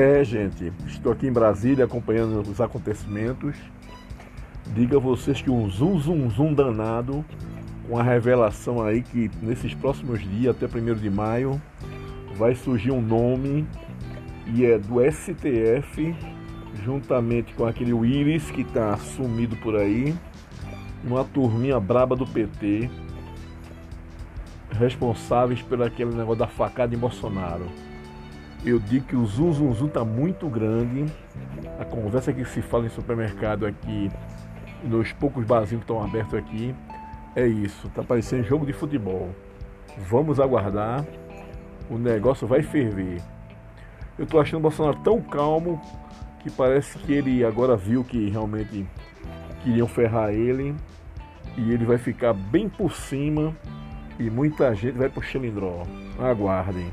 É, gente, estou aqui em Brasília acompanhando os acontecimentos. Diga a vocês que um zum zum zum danado com a revelação aí que nesses próximos dias, até 1 de maio, vai surgir um nome e é do STF, juntamente com aquele Willis que está sumido por aí, uma turminha braba do PT, responsáveis pelo aquele negócio da facada em Bolsonaro. Eu digo que o zum zum zum tá muito grande. A conversa que se fala em supermercado aqui, nos poucos barzinhos que estão abertos aqui, é isso. Tá parecendo jogo de futebol. Vamos aguardar. O negócio vai ferver. Eu tô achando o Bolsonaro tão calmo que parece que ele agora viu que realmente queriam ferrar ele e ele vai ficar bem por cima e muita gente vai pro Xilindró. Aguardem.